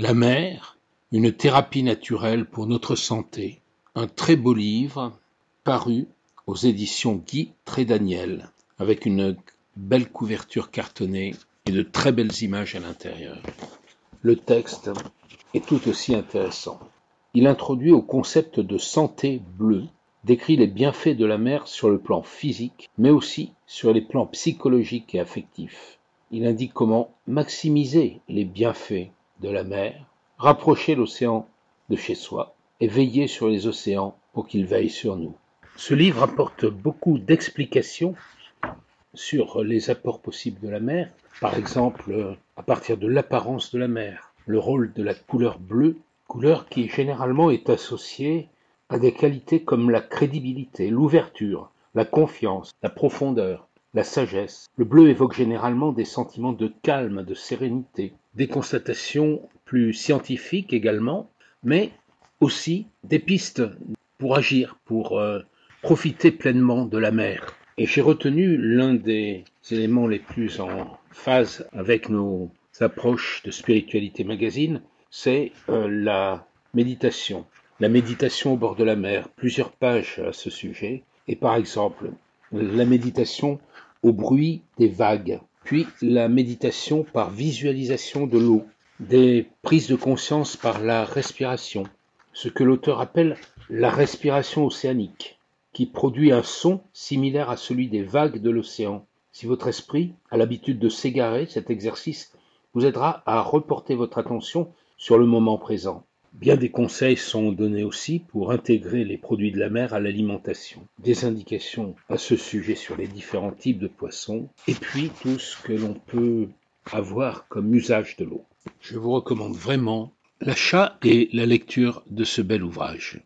La mer, une thérapie naturelle pour notre santé. Un très beau livre paru aux éditions Guy Trédaniel avec une belle couverture cartonnée et de très belles images à l'intérieur. Le texte est tout aussi intéressant. Il introduit au concept de santé bleue, décrit les bienfaits de la mer sur le plan physique, mais aussi sur les plans psychologiques et affectifs. Il indique comment maximiser les bienfaits de la mer, rapprocher l'océan de chez soi et veiller sur les océans pour qu'ils veillent sur nous. Ce livre apporte beaucoup d'explications sur les apports possibles de la mer, par exemple à partir de l'apparence de la mer, le rôle de la couleur bleue, couleur qui généralement est associée à des qualités comme la crédibilité, l'ouverture, la confiance, la profondeur, la sagesse. Le bleu évoque généralement des sentiments de calme, de sérénité, des constatations plus scientifiques également, mais aussi des pistes pour agir, pour euh, profiter pleinement de la mer. Et j'ai retenu l'un des éléments les plus en phase avec nos approches de spiritualité magazine, c'est euh, la méditation. La méditation au bord de la mer, plusieurs pages à ce sujet, et par exemple la méditation au bruit des vagues, puis la méditation par visualisation de l'eau, des prises de conscience par la respiration, ce que l'auteur appelle la respiration océanique, qui produit un son similaire à celui des vagues de l'océan. Si votre esprit a l'habitude de s'égarer, cet exercice vous aidera à reporter votre attention sur le moment présent. Bien des conseils sont donnés aussi pour intégrer les produits de la mer à l'alimentation. Des indications à ce sujet sur les différents types de poissons et puis tout ce que l'on peut avoir comme usage de l'eau. Je vous recommande vraiment l'achat et la lecture de ce bel ouvrage.